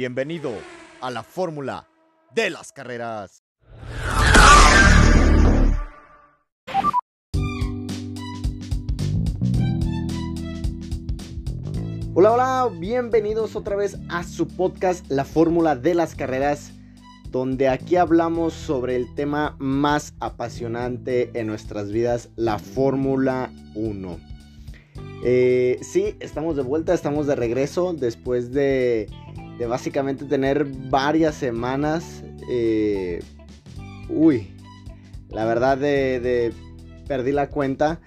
Bienvenido a la fórmula de las carreras. Hola, hola, bienvenidos otra vez a su podcast La fórmula de las carreras, donde aquí hablamos sobre el tema más apasionante en nuestras vidas, la Fórmula 1. Eh, sí, estamos de vuelta, estamos de regreso después de, básicamente tener varias semanas. Eh, uy, la verdad de, perdí la cuenta.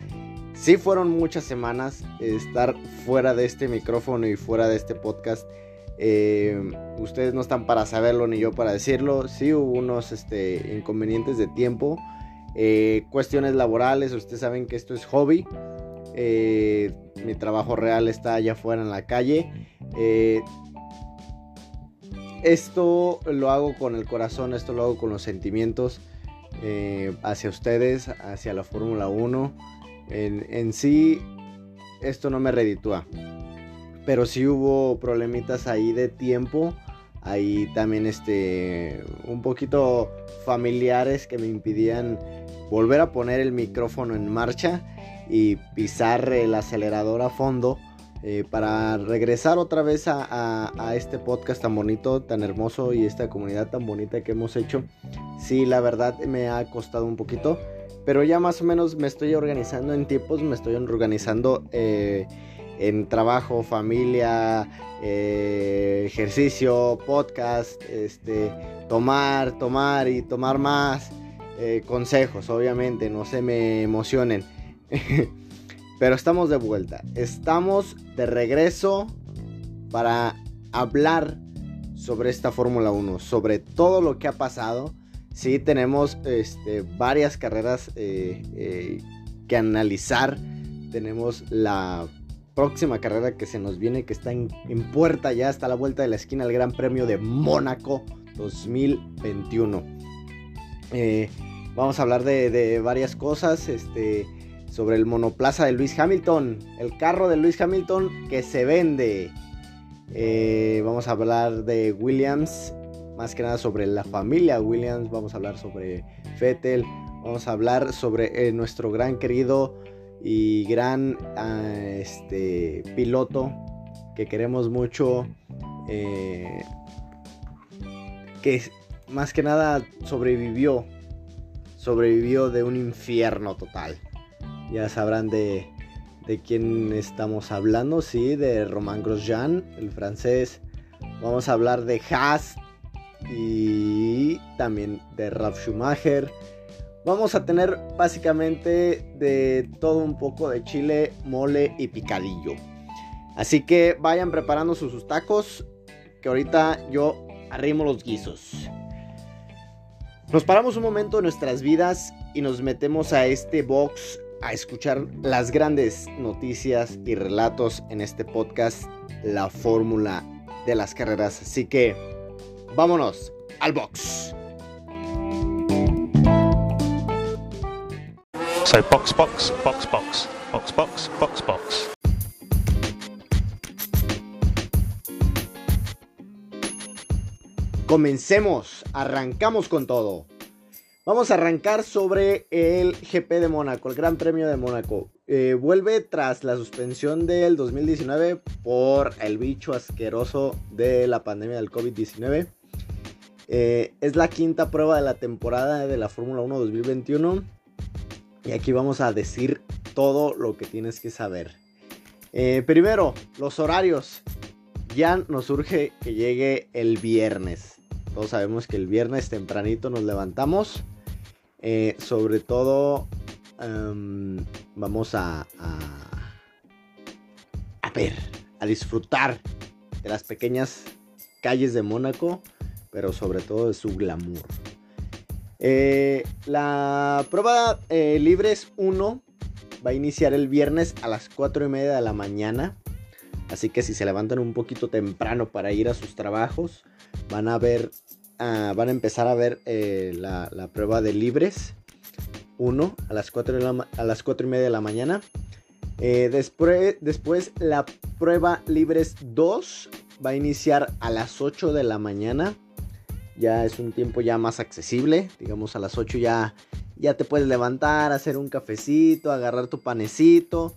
Sí fueron muchas semanas estar fuera de este micrófono y fuera de este podcast. Eh, ustedes no están para saberlo ni yo para decirlo. Sí hubo unos este, inconvenientes de tiempo. cuestiones laborales. Ustedes saben que esto es hobby. Eh, mi trabajo real está allá afuera en la calle. Esto lo hago con el corazón, esto lo hago con los sentimientos eh, hacia ustedes, hacia la Fórmula 1. En, sí, esto no me reditúa. Pero sí hubo problemitas ahí de tiempo. Ahí también este, un poquito familiares que me impidían volver a poner el micrófono en marcha y pisar el acelerador a fondo eh, para regresar otra vez a, este podcast tan bonito, tan hermoso y esta comunidad tan bonita que hemos hecho. Sí, la verdad me ha costado un poquito, pero ya más o menos me estoy organizando en tiempos, me estoy organizando eh, en trabajo, familia, eh, ejercicio, podcast, este, tomar, tomar y tomar más. consejos, obviamente, no se me emocionen. Pero estamos de vuelta. Estamos de regreso para hablar sobre esta Fórmula 1, sobre todo lo que ha pasado. Sí, tenemos este, varias carreras eh, eh, que analizar. Tenemos la próxima carrera que se nos viene, que está en, puerta ya, hasta la vuelta de la esquina, el Gran Premio de Mónaco 2021. Eh, vamos a hablar de, de varias cosas. Este sobre el monoplaza de Luis Hamilton, el carro de Luis Hamilton que se vende. Eh, vamos a hablar de Williams, más que nada sobre la familia Williams, vamos a hablar sobre Fettel, vamos a hablar sobre eh, nuestro gran querido y gran ah, este, piloto que queremos mucho, eh, que más que nada sobrevivió, sobrevivió de un infierno total ya sabrán de, de quién estamos hablando, sí, de Romain Grosjean, el francés. Vamos a hablar de Haas y también de Ralf Schumacher. Vamos a tener básicamente de todo un poco de chile, mole y picadillo. Así que vayan preparando sus tacos, que ahorita yo arrimo los guisos. Nos paramos un momento en nuestras vidas y nos metemos a este box a escuchar las grandes noticias y relatos en este podcast, la fórmula de las carreras. Así que vámonos al box. So box, box, box, box, box, box, box, box. Comencemos, arrancamos con todo. Vamos a arrancar sobre el GP de Mónaco, el Gran Premio de Mónaco. Eh, vuelve tras la suspensión del 2019 por el bicho asqueroso de la pandemia del COVID-19. Eh, es la quinta prueba de la temporada de la Fórmula 1 2021. Y aquí vamos a decir todo lo que tienes que saber. Eh, primero, los horarios. Ya nos urge que llegue el viernes. Todos sabemos que el viernes tempranito nos levantamos eh, sobre todo, em, vamos a, a, ver, a disfrutar de las pequeñas calles de Mónaco, pero sobre todo de su glamour. Eh, la prueba eh, Libres 1 va a iniciar el viernes a las 4 y media de la mañana. Así que si se levantan un poquito temprano para ir a sus trabajos, van a ver van a empezar a ver eh, la, prueba de libres 1 a las 4, a las 4 y media de la mañana. Eh, después, después la prueba libres 2 va a iniciar a las 8 de la mañana. Ya es un tiempo ya más accesible. Digamos a las 8 ya, ya te puedes levantar, hacer un cafecito, agarrar tu panecito,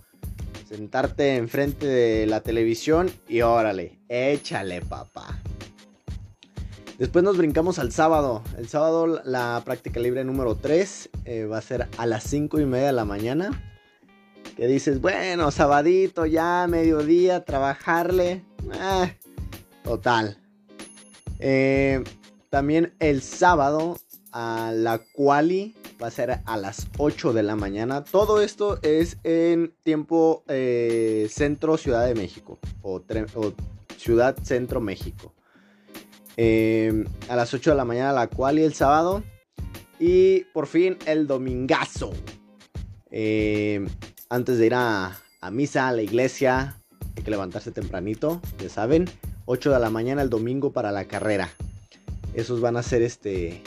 sentarte enfrente de la televisión y órale, échale papá. Después nos brincamos al sábado. El sábado la práctica libre número 3 eh, va a ser a las 5 y media de la mañana. Que dices, bueno, sabadito ya, mediodía, trabajarle. Eh, total. Eh, también el sábado a la quali va a ser a las 8 de la mañana. Todo esto es en tiempo centro Ciudad de México o, o Ciudad Centro México. Em, a las 8 de la mañana la cual y el sábado. Y por fin el domingazo. Em, antes de ir a, misa, a la iglesia, hay que levantarse tempranito, ya saben. 8 de la mañana el domingo para la carrera. Esos van a ser este,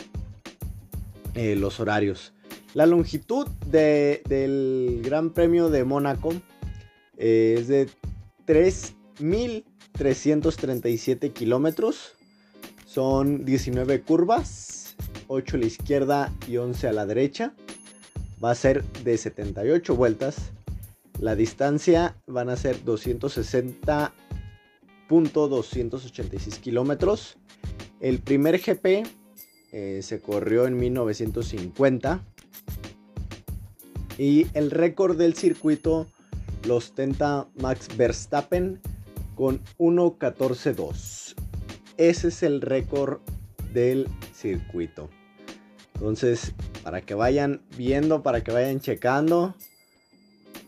eh, los horarios. La longitud del Gran Premio de Mónaco eh, es de 3.337 kilómetros. Son 19 curvas, 8 a la izquierda y 11 a la derecha. Va a ser de 78 vueltas. La distancia van a ser 260.286 kilómetros. El primer GP eh, se corrió en 1950. Y el récord del circuito lo ostenta Max Verstappen con 1.14.2. Ese es el récord del circuito. Entonces, para que vayan viendo, para que vayan checando.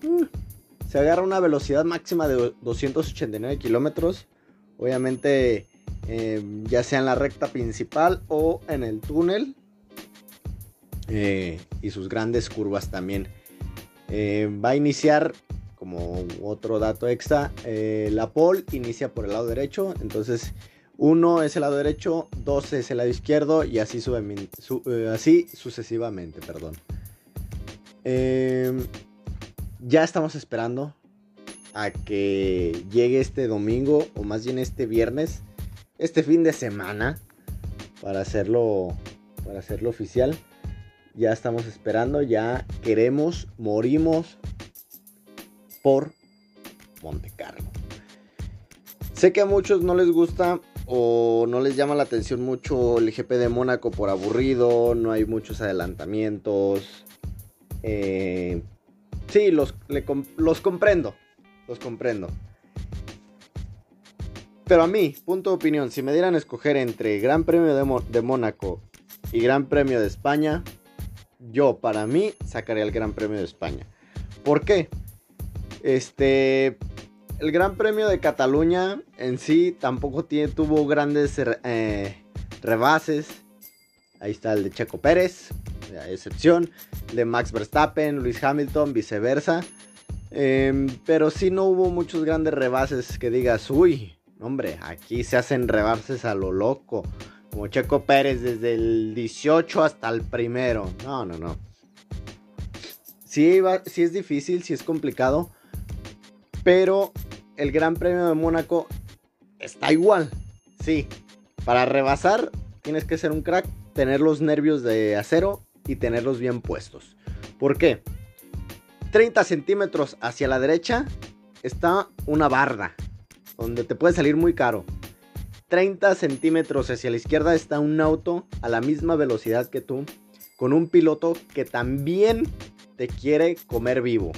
Mm, se agarra una velocidad máxima de 289 kilómetros. Obviamente, em, ya sea en la recta principal o en el túnel. Eh, y sus grandes curvas también. Eh, va a iniciar, como otro dato extra, eh, la pole inicia por el lado derecho. Entonces, uno es el lado derecho, dos es el lado izquierdo y así, eh, así sucesivamente, perdón. Em, ya estamos esperando a que llegue este domingo o más bien este viernes, este fin de semana para hacerlo para hacerlo oficial. Ya estamos esperando, ya queremos, morimos por Monte Carlo. Sé que a muchos no les gusta o no les llama la atención mucho el GP de Mónaco por aburrido, no hay muchos adelantamientos. Eh, sí, los, los comprendo, los comprendo. Pero a mí, punto de opinión, si me dieran a escoger entre Gran Premio de, de Mónaco y Gran Premio de España, yo para mí sacaría el Gran Premio de España. ¿Por qué? Este, el Gran Premio de Cataluña en sí tampoco tuvo grandes eh, rebases. Ahí está el de Checo Pérez, a excepción. de Max Verstappen, Luis Hamilton, viceversa. Em, pero sí no hubo muchos grandes rebases que digas, uy, hombre, aquí se hacen rebases a lo loco. Como Checo Pérez desde el 18 hasta el primero. No, no, no. Sí, sí es difícil, sí es complicado. Pero el Gran Premio de Mónaco está igual. Sí, para rebasar tienes que ser un crack, tener los nervios de acero y tenerlos bien puestos. ¿Por qué? 30 centímetros hacia la derecha está una barda, donde te puede salir muy caro. 30 centímetros hacia la izquierda está un auto a la misma velocidad que tú, con un piloto que también te quiere comer vivo.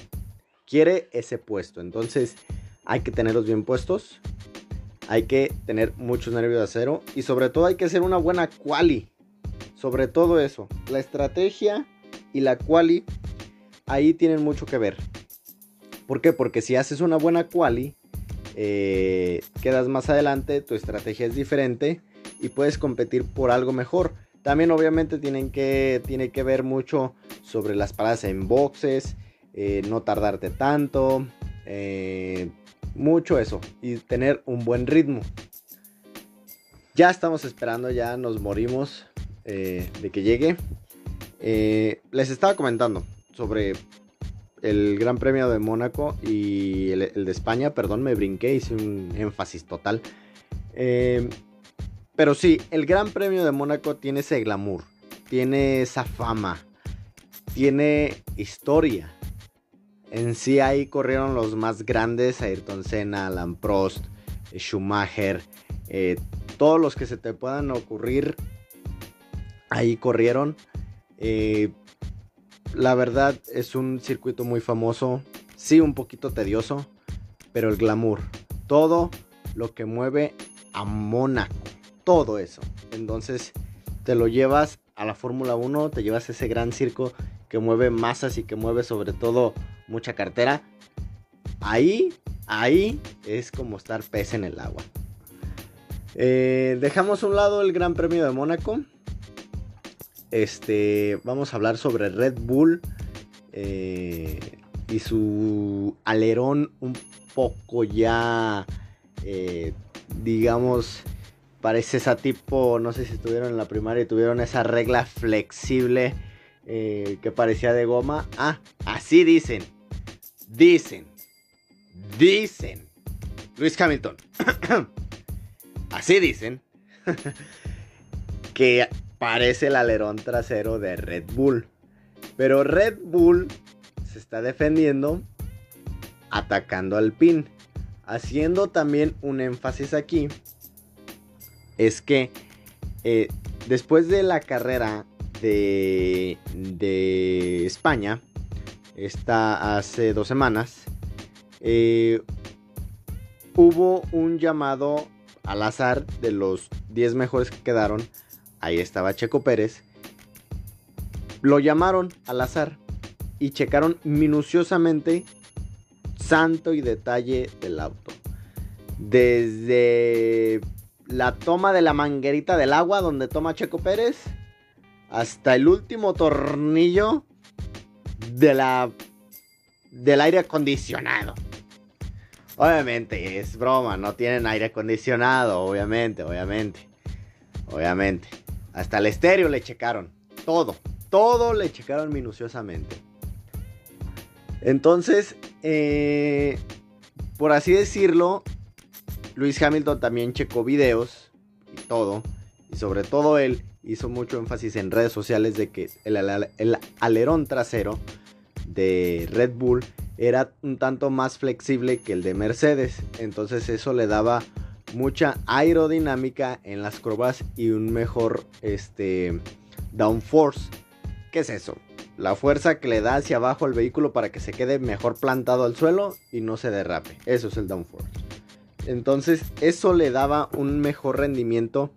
Quiere ese puesto. Entonces, hay que tenerlos bien puestos. Hay que tener muchos nervios de acero. Y sobre todo hay que hacer una buena quali. Sobre todo eso. La estrategia y la quali ahí tienen mucho que ver. ¿Por qué? Porque si haces una buena quali, eh, quedas más adelante, tu estrategia es diferente y puedes competir por algo mejor. También obviamente tienen que, tiene que ver mucho sobre las paradas en boxes, eh, no tardarte tanto, eh, mucho eso y tener un buen ritmo. Ya estamos esperando, ya nos morimos eh, de que llegue. Eh, les estaba comentando sobre el Gran Premio de Mónaco y el, de España. Perdón, me brinqué, hice un énfasis total. Pero sí, el Gran Premio de Mónaco tiene ese glamour, tiene esa fama, tiene historia. En sí ahí corrieron los más grandes, Ayrton Senna, Alan Prost, eh, Schumacher, eh, todos los que se te puedan ocurrir, ahí corrieron. Eh, la verdad es un circuito muy famoso, sí un poquito tedioso, pero el glamour, todo lo que mueve a Mónaco, todo eso. Entonces te lo llevas a la Fórmula 1, te llevas ese gran circo que mueve masas y que mueve sobre todo mucha cartera. Ahí, ahí es como estar pez en el agua. Eh, dejamos a un lado el Gran Premio de Mónaco. Este, vamos a hablar sobre Red Bull eh, y su alerón un poco ya, eh, digamos, parece esa tipo, no sé si estuvieron en la primaria y tuvieron esa regla flexible que parecía de goma. Ah, así dicen, dicen, dicen, Luis Hamilton, así dicen, que parece el alerón trasero de Red Bull. Pero Red Bull se está defendiendo atacando al pin. Haciendo también un énfasis aquí. Es que eh, después de la carrera de, de España, está hace dos semanas, eh, hubo un llamado al azar de los 10 mejores que quedaron ahí estaba Checo Pérez, lo llamaron al azar y checaron minuciosamente santo y detalle del auto. Desde la toma de la manguerita del agua donde toma Checo Pérez hasta el último tornillo de la del aire acondicionado. Obviamente, es broma, no tienen aire acondicionado, obviamente, obviamente. Obviamente. Hasta el estéreo le checaron. Todo. Todo le checaron minuciosamente. Entonces, eh, por así decirlo, Luis Hamilton también checó videos y todo. Y sobre todo él hizo mucho énfasis en redes sociales de que el, el alerón trasero de Red Bull era un tanto más flexible que el de Mercedes. Entonces eso le daba mucha aerodinámica en las curvas y un mejor este, downforce. ¿Qué es eso? La fuerza que le da hacia abajo al vehículo para que se quede mejor plantado al suelo y no se derrape. Eso es el downforce. Entonces eso le daba un mejor rendimiento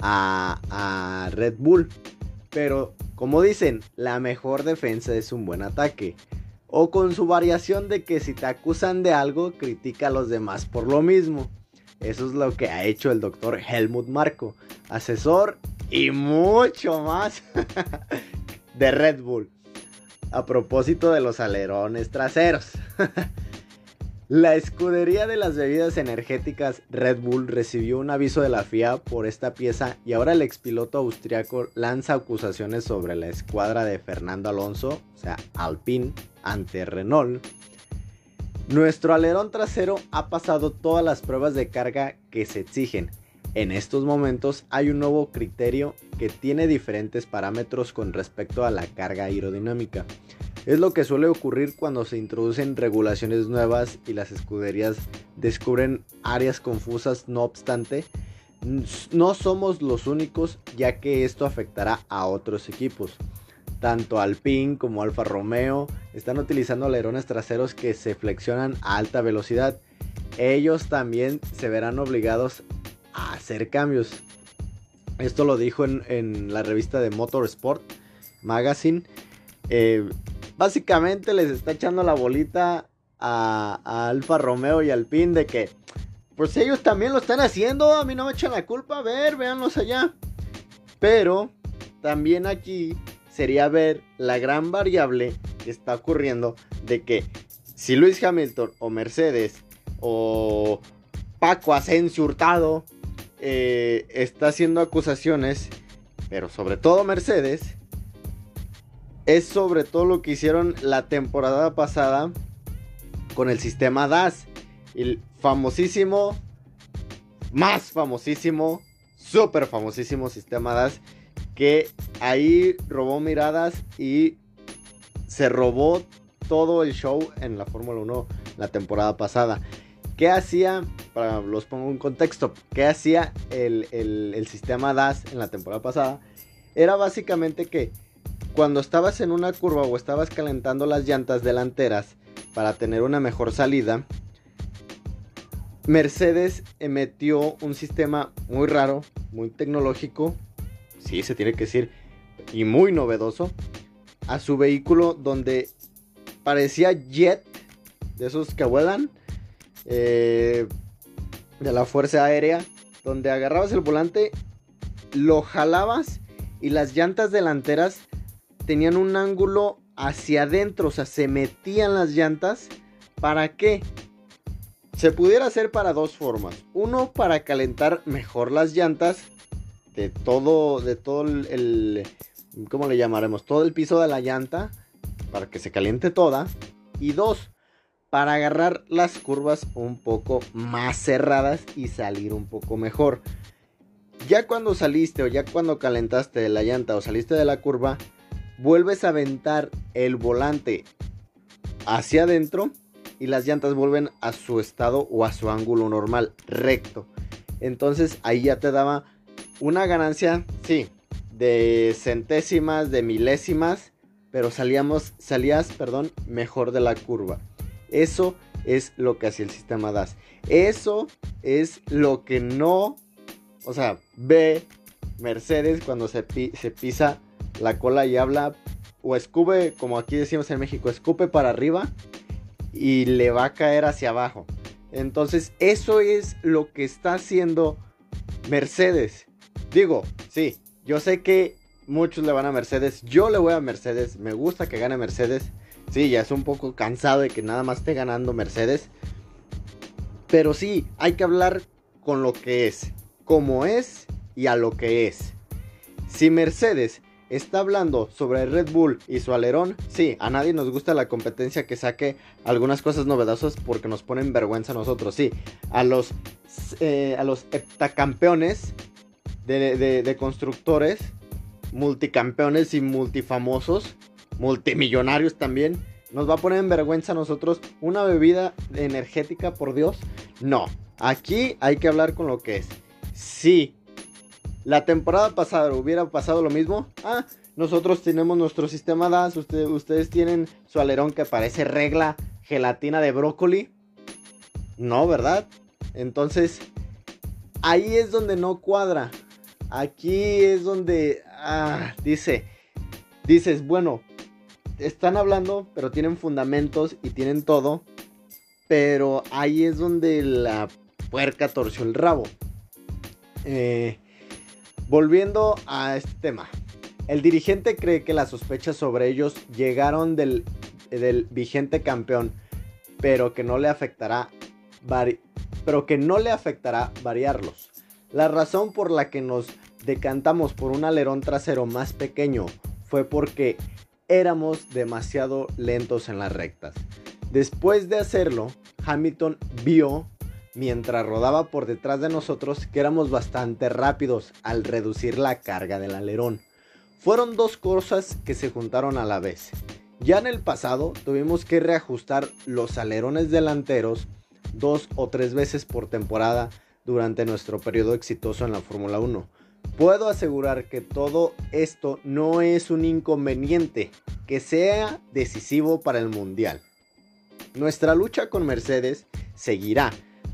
a, a Red Bull. Pero como dicen, la mejor defensa es un buen ataque. O con su variación de que si te acusan de algo, critica a los demás por lo mismo. Eso es lo que ha hecho el doctor Helmut Marco, asesor y mucho más de Red Bull. A propósito de los alerones traseros. La escudería de las bebidas energéticas Red Bull recibió un aviso de la FIA por esta pieza y ahora el expiloto austriaco lanza acusaciones sobre la escuadra de Fernando Alonso, o sea, Alpine, ante Renault, nuestro alerón trasero ha pasado todas las pruebas de carga que se exigen. En estos momentos hay un nuevo criterio que tiene diferentes parámetros con respecto a la carga aerodinámica. Es lo que suele ocurrir cuando se introducen regulaciones nuevas y las escuderías descubren áreas confusas, no obstante, no somos los únicos ya que esto afectará a otros equipos. Tanto Alpine como Alfa Romeo están utilizando alerones traseros que se flexionan a alta velocidad. Ellos también se verán obligados a hacer cambios. Esto lo dijo en, la revista de Motorsport Magazine. Eh, básicamente les está echando la bolita a, Alfa Romeo y Alpine de que, pues ellos también lo están haciendo. A mí no me echan la culpa. A ver, véanlos allá. Pero también aquí sería ver la gran variable que está ocurriendo de que si Luis Hamilton o Mercedes o Paco Asensio Hurtado eh, está haciendo acusaciones, pero sobre todo Mercedes, es sobre todo lo que hicieron la temporada pasada con el sistema DAS, el famosísimo más famosísimo, súper famosísimo sistema DAS, que ahí robó miradas y se robó todo el show en la Fórmula 1 la temporada pasada. ¿Qué hacía? Para los pongo en contexto. ¿Qué hacía el, el sistema DAS en la temporada pasada? Era básicamente que cuando estabas en una curva o estabas calentando las llantas delanteras para tener una mejor salida, Mercedes emitió un sistema muy raro, muy tecnológico, sí se tiene que decir, y muy novedoso, a su vehículo donde parecía jet, de esos que vuelan, eh, de la Fuerza Aérea, donde agarrabas el volante, lo jalabas y las llantas delanteras tenían un ángulo hacia adentro, o sea, se metían las llantas. ¿Para qué? Se pudiera hacer para dos formas. Uno, para calentar mejor las llantas de todo, de todo el, ¿cómo le llamaremos? Todo el piso de la llanta, para que se caliente toda. Y dos, para agarrar las curvas un poco más cerradas y salir un poco mejor. Ya cuando saliste o ya cuando calentaste la llanta o saliste de la curva, vuelves a aventar el volante hacia adentro y las llantas vuelven a su estado o a su ángulo normal, recto. Entonces ahí ya te daba una ganancia, sí, de centésimas, de milésimas, pero salíamos, salías, perdón, mejor de la curva. Eso es lo que hacía el sistema DAS. Eso es lo que no, o sea, ve Mercedes cuando se, se pisa la cola y habla o escupe, como aquí decimos en México, escupe para arriba y le va a caer hacia abajo. Entonces, eso es lo que está haciendo Mercedes. Digo, sí, yo sé que muchos le van a Mercedes, yo le voy a Mercedes, me gusta que gane Mercedes. Sí, ya es un poco cansado de que nada más esté ganando Mercedes. Pero sí, hay que hablar con lo que es, como es y a lo que es. Si Mercedes está hablando sobre Red Bull y su alerón, sí, a nadie nos gusta la competencia que saque algunas cosas novedosas porque nos ponen vergüenza a nosotros, sí. A los, eh, a los heptacampeones de, de constructores, multicampeones y multifamosos, multimillonarios también, nos va a poner en vergüenza a nosotros una bebida energética, por Dios. No, aquí hay que hablar con lo que es. Sí, la temporada pasada hubiera pasado lo mismo. Ah, nosotros tenemos nuestro sistema DAS, ustedes tienen su alerón que parece regla gelatina de brócoli. No, ¿verdad? Entonces, ahí es donde no cuadra. Aquí es donde ah, dice, dices, bueno, están hablando, pero tienen fundamentos y tienen todo. Pero ahí es donde la puerca torció el rabo. Eh, Volviendo a este tema. El dirigente cree que las sospechas sobre ellos llegaron del, vigente campeón, pero que no le afectará pero que no le afectará variarlos. La razón por la que nos decantamos por un alerón trasero más pequeño fue porque éramos demasiado lentos en las rectas. Después de hacerlo, Hamilton vio mientras rodaba por detrás de nosotros que éramos bastante rápidos al reducir la carga del alerón. Fueron dos cosas que se juntaron a la vez. Ya en el pasado tuvimos que reajustar los alerones delanteros dos o tres veces por temporada durante nuestro periodo exitoso en la Fórmula 1. Puedo asegurar que todo esto no es un inconveniente que sea decisivo para el Mundial. Nuestra lucha con Mercedes seguirá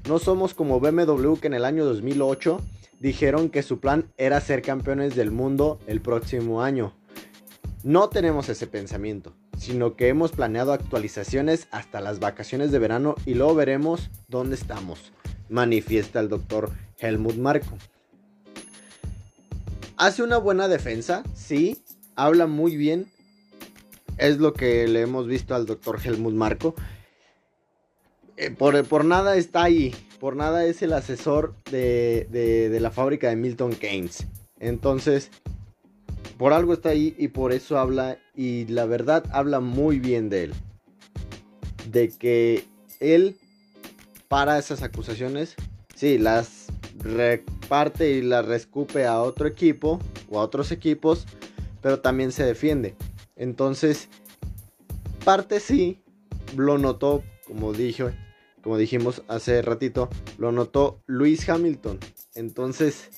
no somos como BMW que en el año 2008 dijeron que su plan era ser campeones del mundo el próximo año. No tenemos ese pensamiento, sino que hemos planeado actualizaciones hasta las vacaciones de verano y luego veremos dónde estamos, manifiesta el doctor Helmut Marko. Hace una buena defensa, sí, habla muy bien, es lo que le hemos visto al doctor Helmut Marko. Eh, por, nada está ahí, por nada es el asesor de, la fábrica de Milton Keynes. Entonces, por algo está ahí y por eso habla, y la verdad habla muy bien de él. De que él, para esas acusaciones, sí, las reparte y la rescupe a otro equipo o a otros equipos, pero también se defiende. Entonces, parte sí, lo notó, como dije, como dijimos hace ratito, lo notó Luis Hamilton. Entonces,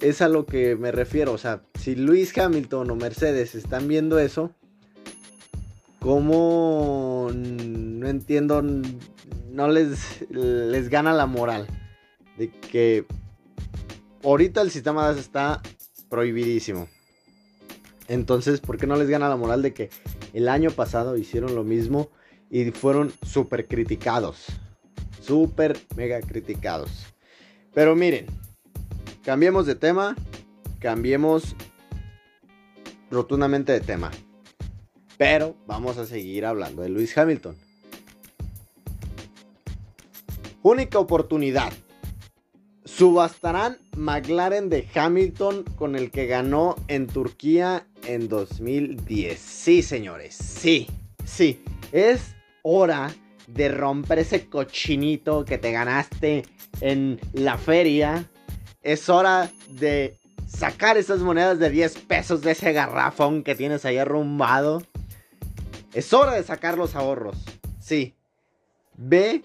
es a lo que me refiero. O sea, si Luis Hamilton o Mercedes están viendo eso, ¿cómo no entiendo? No les, les gana la moral de que ahorita el sistema DAS está prohibidísimo. Entonces, ¿por qué no les gana la moral de que el año pasado hicieron lo mismo y fueron súper criticados? Súper mega criticados. Pero miren, cambiemos de tema, cambiemos rotundamente de tema. Pero vamos a seguir hablando de Luis Hamilton. Única oportunidad Subastarán McLaren de Hamilton con el que ganó en Turquía en 2010. Sí, señores, sí, sí. Es hora de romper ese cochinito que te ganaste en la feria. Es hora de sacar esas monedas de 10 pesos de ese garrafón que tienes ahí arrumbado. Es hora de sacar los ahorros. Sí. Ve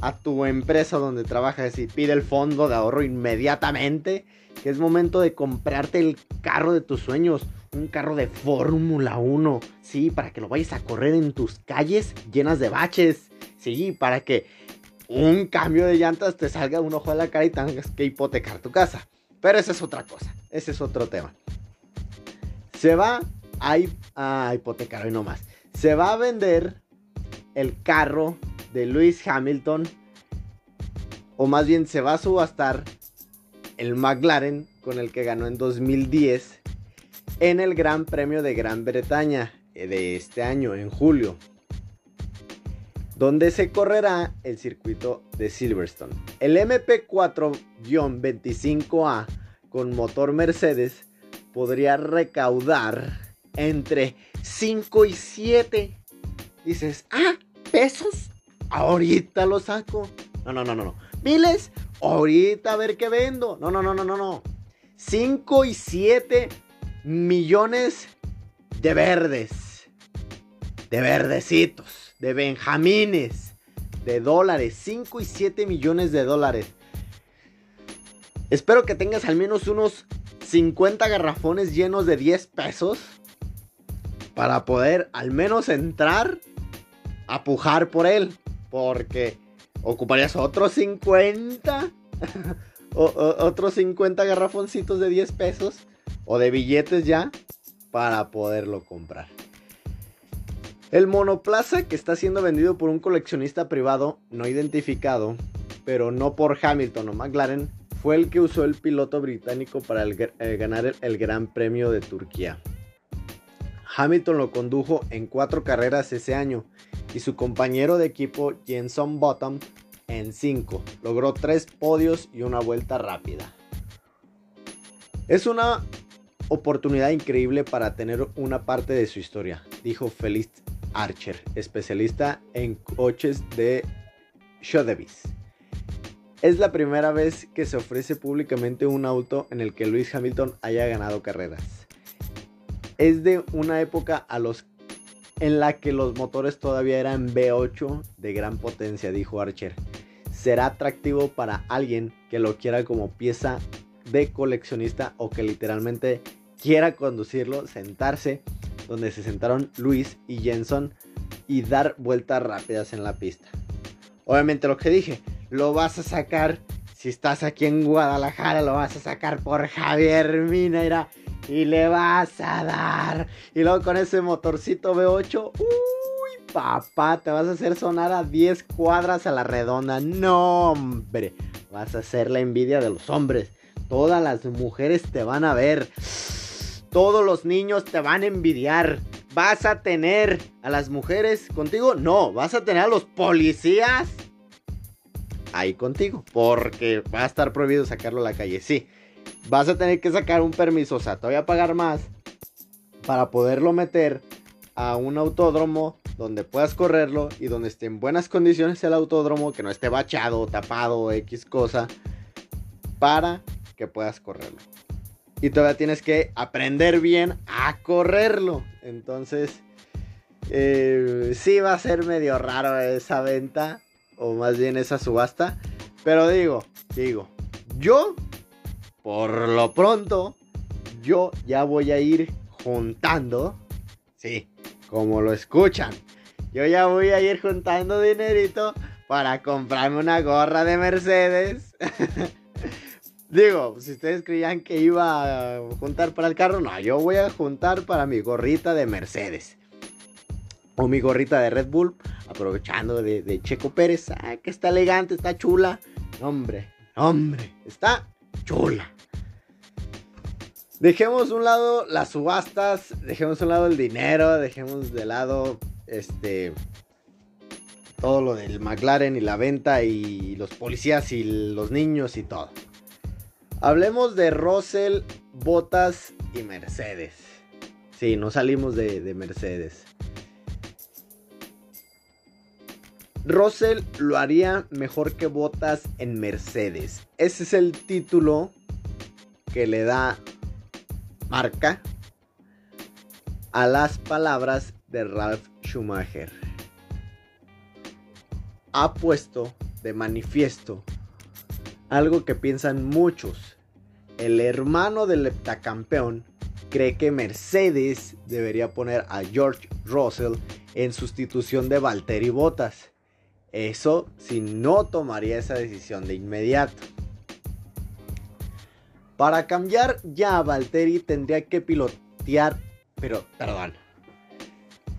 a tu empresa donde trabajas y pide el fondo de ahorro inmediatamente, que es momento de comprarte el carro de tus sueños, un carro de Fórmula 1, sí, para que lo vayas a correr en tus calles llenas de baches, sí, para que un cambio de llantas te salga un ojo de la cara y tengas que hipotecar tu casa. Pero esa es otra cosa, ese es otro tema. Se va a, a hipotecar hoy nomás. Se va a vender el carro de Lewis Hamilton, o más bien se va a subastar el McLaren con el que ganó en 2010 en el Gran Premio de Gran Bretaña eh, de este año, en julio, donde se correrá el circuito de Silverstone. El MP4-25A con motor Mercedes podría recaudar entre 5 y 7. Dices, ah, pesos ahorita lo saco. No, no, no, no, no. Miles, ahorita a ver qué vendo. No, no, no, no, no, no. 5 y 7 millones de verdes. De verdecitos. De benjamines. De dólares. 5 y 7 millones de dólares. Espero que tengas al menos unos 50 garrafones llenos de 10 pesos. Para poder al menos entrar a pujar por él. Porque ocuparías otros 50. otros 50 garrafoncitos de 10 pesos. O de billetes ya. Para poderlo comprar. El monoplaza que está siendo vendido por un coleccionista privado no identificado, pero no por Hamilton o McLaren, fue el que usó el piloto británico para eh, ganar el, el Gran Premio de Turquía. Hamilton lo condujo en cuatro carreras ese año y su compañero de equipo Jenson Bottom en 5. Logró 3 podios y una vuelta rápida. Es una oportunidad increíble para tener una parte de su historia, dijo Felix Archer, especialista en coches de Sotheby's. Es la primera vez que se ofrece públicamente un auto en el que Lewis Hamilton haya ganado carreras. Es de una época a los en la que los motores todavía eran V8 de gran potencia, dijo Archer. Será atractivo para alguien que lo quiera como pieza de coleccionista o que literalmente quiera conducirlo, sentarse donde se sentaron Luis y Jenson y dar vueltas rápidas en la pista. Obviamente lo que dije, lo vas a sacar si estás aquí en Guadalajara, lo vas a sacar por Javier Mineira y le vas a dar. Y luego con ese motorcito V8, uy, papá, te vas a hacer sonar a 10 cuadras a la redonda. No, hombre, vas a hacer la envidia de los hombres. Todas las mujeres te van a ver. Todos los niños te van a envidiar. ¿Vas a tener a las mujeres contigo? No, vas a tener a los policías ahí contigo. Porque va a estar prohibido sacarlo a la calle. Sí, vas a tener que sacar un permiso, o sea, te voy a pagar más para poderlo meter a un autódromo donde puedas correrlo y donde esté en buenas condiciones el autódromo, que no esté bachado, tapado, X cosa. para que puedas correrlo. Y todavía tienes que aprender bien a correrlo. Entonces, eh, sí va a ser medio raro esa venta. O más bien esa subasta. Pero digo, digo, yo, por lo pronto, yo ya voy a ir juntando. Sí, como lo escuchan. Yo ya voy a ir juntando dinerito para comprarme una gorra de Mercedes. Digo, si ustedes creían que iba a juntar para el carro, no, yo voy a juntar para mi gorrita de Mercedes. O mi gorrita de Red Bull, aprovechando de, Checo Pérez. Ah, que está elegante, está chula. Hombre, hombre, está chula. Dejemos un lado las subastas, dejemos un lado el dinero, dejemos de lado este todo lo del McLaren y la venta y los policías y los niños y todo. Hablemos de Russell, Botas y Mercedes. Sí, no salimos de, de Mercedes. Russell lo haría mejor que Botas en Mercedes. Ese es el título que le da marca a las palabras de Ralph Schumacher. Ha puesto de manifiesto algo que piensan muchos. El hermano del heptacampeón cree que Mercedes debería poner a George Russell en sustitución de Valtteri Bottas. Eso si no tomaría esa decisión de inmediato. Para cambiar ya a Valtteri tendría que pilotear, pero perdón,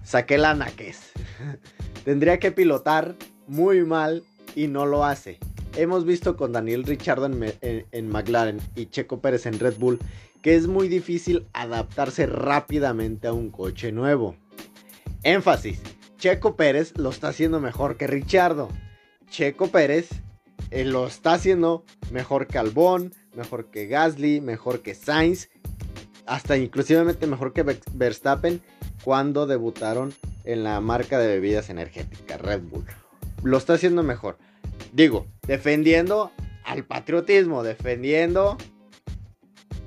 saqué la naques. tendría que pilotar muy mal y no lo hace. Hemos visto con Daniel Ricciardo en, McLaren y Checo Pérez en Red Bull que es muy difícil adaptarse rápidamente a un coche nuevo. Énfasis, Checo Pérez lo está haciendo mejor que Ricciardo. Checo Pérez eh, lo está haciendo mejor que Albon, mejor que Gasly, mejor que Sainz, hasta inclusivamente mejor que Verstappen cuando debutaron en la marca de bebidas energéticas Red Bull. Lo está haciendo mejor. Digo, defendiendo al patriotismo, defendiendo,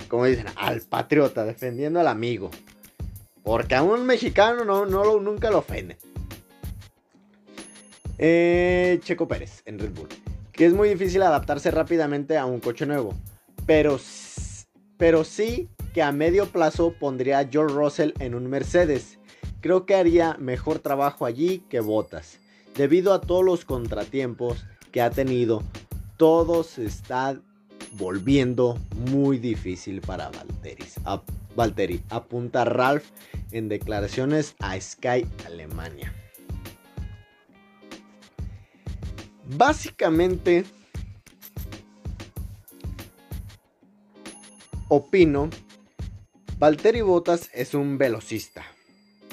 como dicen, al patriota, defendiendo al amigo. Porque a un mexicano no, no nunca lo ofende. Eh, Checo Pérez en Red Bull. Que es muy difícil adaptarse rápidamente a un coche nuevo. Pero, pero sí que a medio plazo pondría a George Russell en un Mercedes. Creo que haría mejor trabajo allí que Botas. Debido a todos los contratiempos que ha tenido, todo se está volviendo muy difícil para Valtteri. apunta Ralph en declaraciones a Sky Alemania. Básicamente, opino, Valtteri Bottas es un velocista.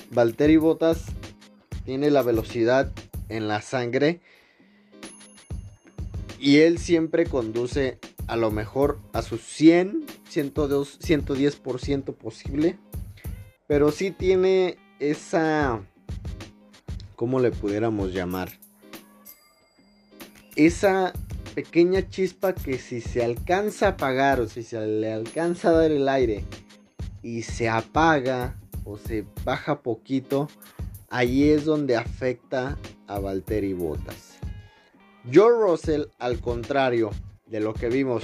Valtteri Bottas tiene la velocidad en la sangre y él siempre conduce a lo mejor a sus 100, 102, 110% posible. Pero sí tiene esa... ¿Cómo le pudiéramos llamar? Esa pequeña chispa que si se alcanza a apagar o si se le alcanza a dar el aire y se apaga o se baja poquito, ahí es donde afecta a Valtteri Bottas. George Russell, al contrario de lo que vimos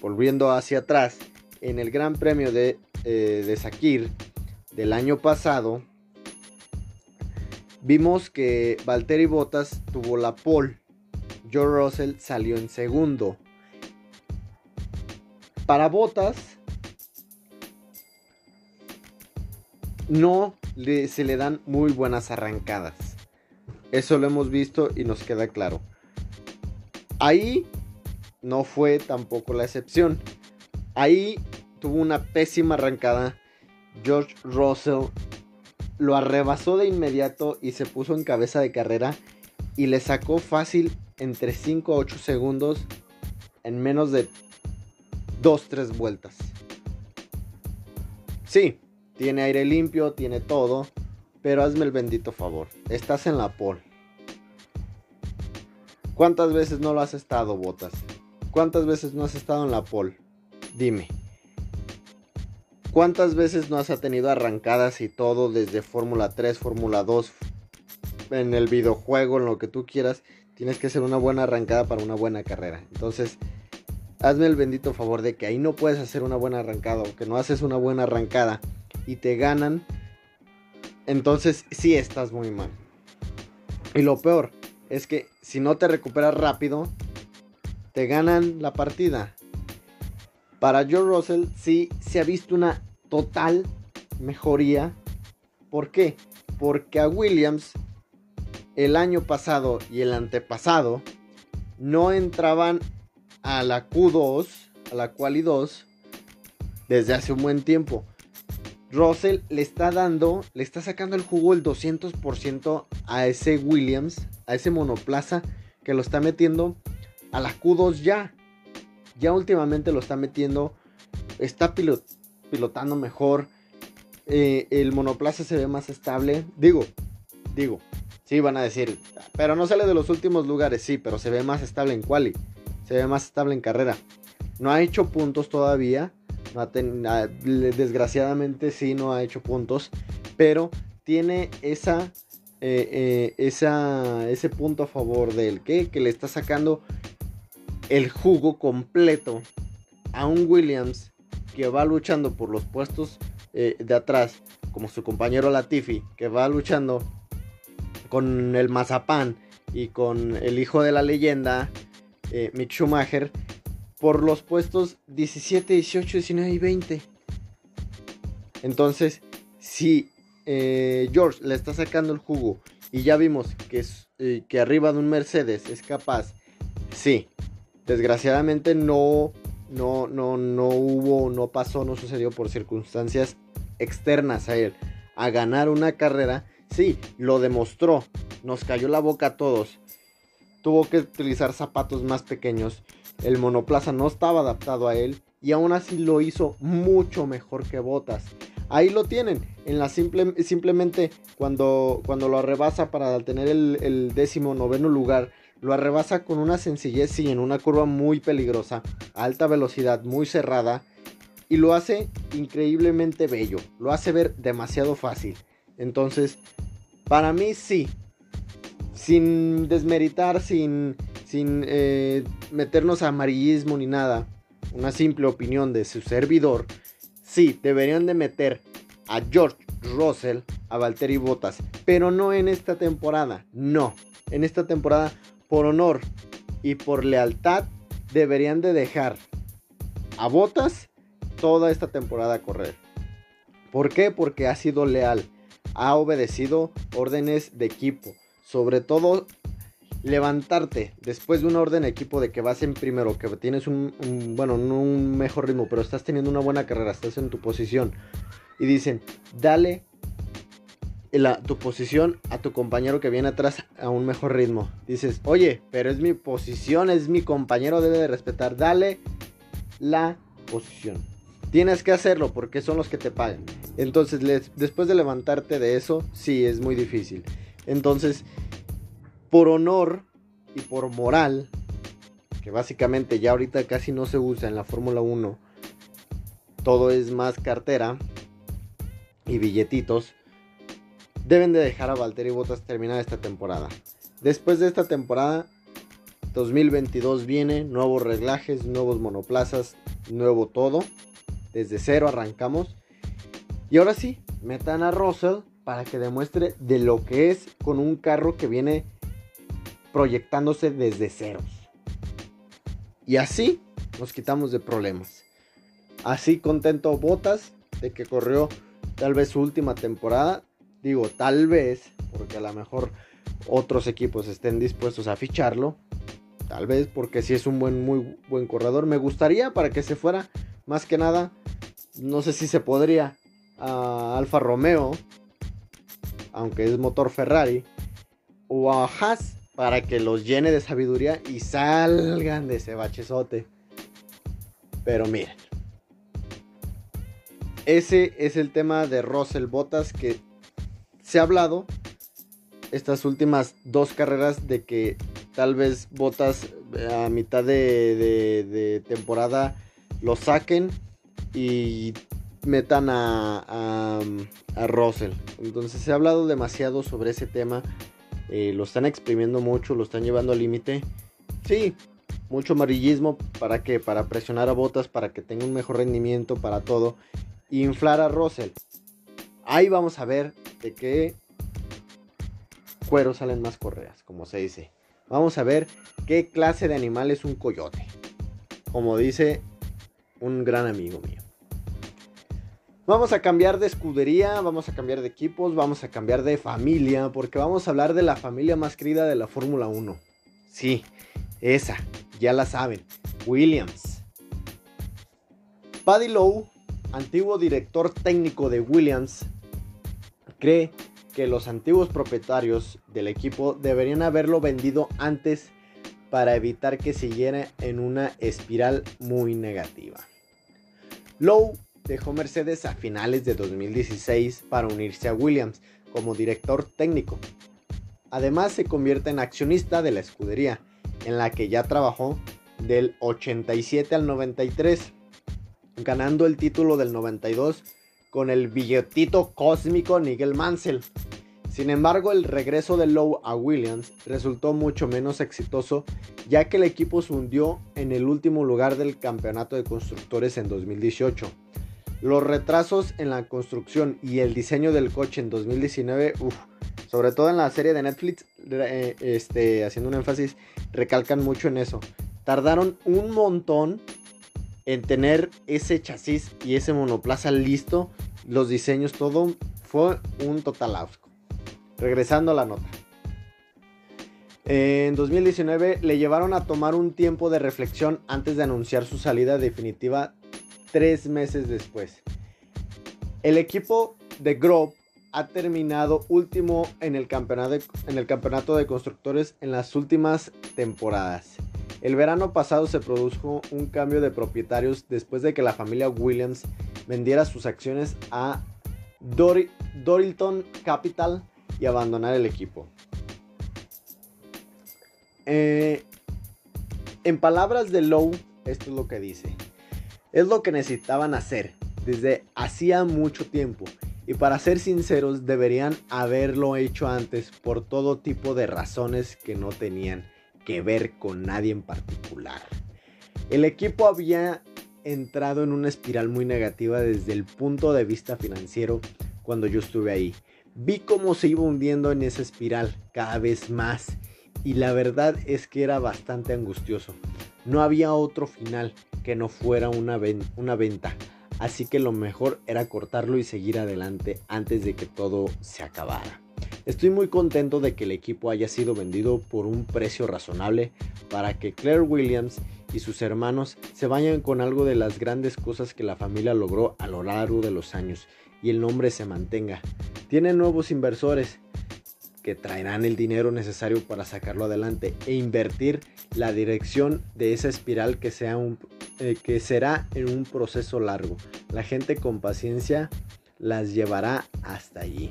volviendo hacia atrás en el Gran Premio de, eh, de Sakir del año pasado, vimos que Valtteri Bottas tuvo la pole. George Russell salió en segundo. Para Bottas no se le dan muy buenas arrancadas. Eso lo hemos visto y nos queda claro. Ahí no fue tampoco la excepción. Ahí tuvo una pésima arrancada. George Russell lo arrebasó de inmediato y se puso en cabeza de carrera y le sacó fácil entre 5 a 8 segundos en menos de 2-3 vueltas. Sí, tiene aire limpio, tiene todo, pero hazme el bendito favor. Estás en la pole. ¿Cuántas veces no lo has estado, Botas? ¿cuántas veces no has estado en la pole? Dime. ¿Cuántas veces no has tenido arrancadas y todo desde Fórmula 3, Fórmula 2, en el videojuego, en lo que tú quieras? Tienes que hacer una buena arrancada para una buena carrera. Entonces, hazme el bendito favor de que ahí no puedes hacer una buena arrancada o que no haces una buena arrancada y te ganan. Entonces, sí estás muy mal. Y lo peor es que si no te recuperas rápido, te ganan la partida. Para Joe Russell sí se ha visto una total mejoría. ¿Por qué? Porque a Williams el año pasado y el antepasado no entraban a la Q2, a la Quali 2, desde hace un buen tiempo. Russell le está dando, le está sacando el jugo el 200% a ese Williams, a ese monoplaza que lo está metiendo a la Q2 ya ya últimamente lo está metiendo, está pilotando mejor, eh, el monoplaza se ve más estable. Digo, digo, sí van a decir, pero no sale de los últimos lugares, sí, pero se ve más estable en quali, se ve más estable en carrera. No ha hecho puntos todavía, desgraciadamente sí no ha hecho puntos, pero tiene esa, eh, eh, esa, ese punto a favor del que, que le está sacando el jugo completo a un Williams que va luchando por los puestos eh, de atrás, como su compañero Latifi, que va luchando con el Mazapán y con el hijo de la leyenda, Mick Schumacher, por los puestos 17, 18, 19 y 20. Entonces, si eh, George le está sacando el jugo y ya vimos que, es, que arriba de un Mercedes es capaz, sí, Desgraciadamente no, no, no, no hubo, no pasó, no sucedió por circunstancias externas a él. A ganar una carrera, sí, lo demostró. Nos cayó la boca a todos. Tuvo que utilizar zapatos más pequeños. El monoplaza no estaba adaptado a él y aún así lo hizo mucho mejor que Botas. Ahí lo tienen, en la simple, simplemente cuando, cuando lo arrebasa para tener el, décimo noveno lugar, lo arrebasa con una sencillez y en una curva muy peligrosa, alta velocidad, muy cerrada, y lo hace increíblemente bello, lo hace ver demasiado fácil. Entonces, para mí sí, sin desmeritar, sin, sin eh, meternos a amarillismo ni nada, una simple opinión de su servidor, sí, deberían de meter a George Russell a Valtteri Bottas, pero no en esta temporada, no. En esta temporada por honor y por lealtad deberían de dejar a Botas toda esta temporada a correr. ¿Por qué? Porque ha sido leal, ha obedecido órdenes de equipo, sobre todo levantarte después de una orden de equipo de que vas en primero, que tienes un, bueno, no un mejor ritmo, pero estás teniendo una buena carrera, estás en tu posición y dicen, dale tu posición a tu compañero que viene atrás a un mejor ritmo. Dices, oye, pero es mi posición, es mi compañero, debe de respetar. Dale la posición. Tienes que hacerlo porque son los que te pagan. Entonces, después de levantarte de eso, sí, es muy difícil. Entonces, por honor y por moral, que básicamente ya ahorita casi no se usa en la Fórmula 1, todo es más cartera y billetitos deben de dejar a Valtteri Bottas terminar esta temporada. Después de esta temporada, 2022 viene, nuevos reglajes, nuevos monoplazas, nuevo todo. Desde cero arrancamos. Y ahora sí, metan a Russell para que demuestre de lo que es con un carro que viene proyectándose desde ceros. Y así nos quitamos de problemas. Así contento Botas de que corrió tal vez su última temporada Digo, tal vez, porque a lo mejor otros equipos estén dispuestos a ficharlo. Tal vez porque si es un buen, muy buen corredor. Me gustaría para que se fuera, más que nada, no sé si se podría, a Alfa Romeo, aunque es motor Ferrari, o a Haas, para que los llene de sabiduría y salgan de ese bachezote. Pero miren, ese es el tema de Russell Bottas que se ha hablado estas últimas dos carreras de que tal vez Botas a mitad de, de- de temporada lo saquen y metan a, a, a Russell. Entonces se ha hablado demasiado sobre ese tema. Eh, lo están exprimiendo mucho, lo están llevando al límite. Sí, mucho amarillismo. ¿Para qué? Para presionar a Botas, para que tenga un mejor rendimiento, para todo. Inflar a Russell. Ahí vamos a ver de qué cuero salen más correas, como se dice. Vamos a ver qué clase de animal es un coyote. Como dice un gran amigo mío. Vamos a cambiar de escudería, vamos a cambiar de equipos, vamos a cambiar de familia, porque vamos a hablar de la familia más querida de la Fórmula 1. Sí, esa, ya la saben, Williams. Paddy Lowe, antiguo director técnico de Williams, cree que los antiguos propietarios del equipo deberían haberlo vendido antes para evitar que siguiera en una espiral muy negativa. Lowe dejó Mercedes a finales de 2016 para unirse a Williams como director técnico. Además se convierte en accionista de la escudería, en la que ya trabajó del 87 al 93, ganando el título del 92 con el billetito cósmico Nigel Mansell. Sin embargo, el regreso de Lowe a Williams resultó mucho menos exitoso, ya que el equipo se hundió en el último lugar del campeonato de constructores en 2018. Los retrasos en la construcción y el diseño del coche en 2019, uf, sobre todo en la serie de Netflix, eh, este, haciendo un énfasis, recalcan mucho en eso. Tardaron un montón en tener ese chasis y ese monoplaza listo, los diseños, todo fue un total asco. Regresando a la nota. En 2019 le llevaron a tomar un tiempo de reflexión antes de anunciar su salida definitiva tres meses después. El equipo de Grove ha terminado último en el, campeonato de, en el campeonato de constructores en las últimas temporadas. El verano pasado se produjo un cambio de propietarios después de que la familia Williams vendiera sus acciones a Dor Dorilton Capital y abandonar el equipo. Eh, en palabras de Lowe, esto es lo que dice. Es lo que necesitaban hacer desde hacía mucho tiempo. Y para ser sinceros, deberían haberlo hecho antes por todo tipo de razones que no tenían que ver con nadie en particular. El equipo había entrado en una espiral muy negativa desde el punto de vista financiero cuando yo estuve ahí. Vi cómo se iba hundiendo en esa espiral cada vez más y la verdad es que era bastante angustioso. No había otro final que no fuera una, ven una venta, así que lo mejor era cortarlo y seguir adelante antes de que todo se acabara. Estoy muy contento de que el equipo haya sido vendido por un precio razonable para que Claire Williams y sus hermanos se vayan con algo de las grandes cosas que la familia logró a lo largo de los años y el nombre se mantenga. Tienen nuevos inversores que traerán el dinero necesario para sacarlo adelante e invertir la dirección de esa espiral que, sea un, eh, que será en un proceso largo. La gente con paciencia las llevará hasta allí.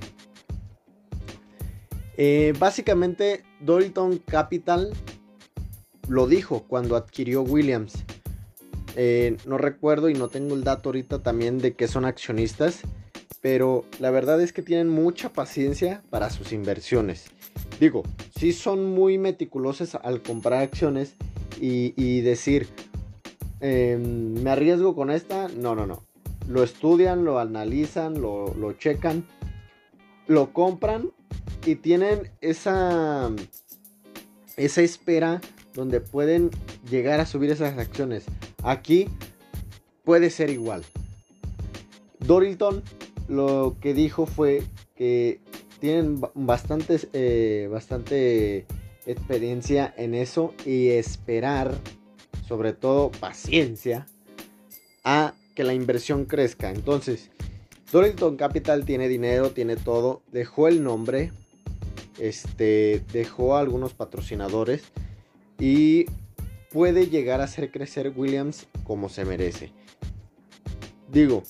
Eh, básicamente, Dorilton Capital lo dijo cuando adquirió Williams. Eh, no recuerdo y no tengo el dato ahorita también de que son accionistas, pero la verdad es que tienen mucha paciencia para sus inversiones. Digo, sí son muy meticulosos al comprar acciones y, decir, eh, ¿me arriesgo con esta? No, no, no. Lo estudian, lo analizan, lo, lo checan, lo compran y tienen esa, esa espera donde pueden llegar a subir esas acciones. Aquí puede ser igual. Dorilton lo que dijo fue que tienen bastantes, eh, bastante experiencia en eso y esperar, sobre todo paciencia, a que la inversión crezca. Entonces, Dorilton Capital tiene dinero, tiene todo, dejó el nombre, este, dejó a algunos patrocinadores y puede llegar a hacer crecer Williams como se merece. Digo,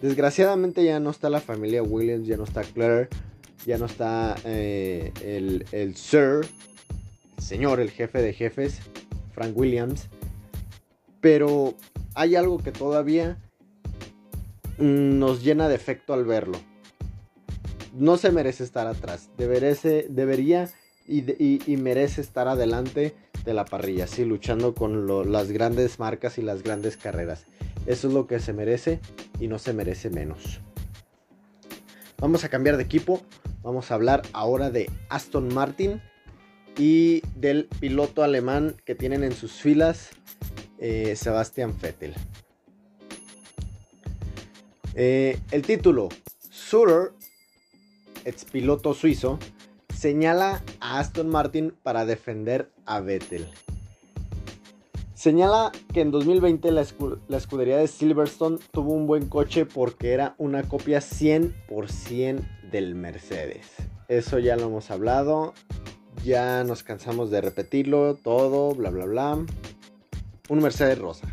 desgraciadamente ya no está la familia Williams, ya no está Claire, ya no está eh, el, el Sir, el señor, el jefe de jefes, Frank Williams. Pero hay algo que todavía nos llena de efecto al verlo. No se merece estar atrás. debería y, merece estar adelante de la parrilla. Sí, luchando con las grandes marcas y las grandes carreras. Eso es lo que se merece y no se merece menos. Vamos a cambiar de equipo. Vamos a hablar ahora de Aston Martin y del piloto alemán que tienen en sus filas, eh, Sebastian Vettel. Eh, el título, Sutter, ex piloto suizo, señala a Aston Martin para defender a Vettel. Señala que en 2020 la, escudería de Silverstone tuvo un buen coche porque era una copia 100% del Mercedes. Eso ya lo hemos hablado, ya nos cansamos de repetirlo, todo, bla, bla, bla. Un Mercedes rosa.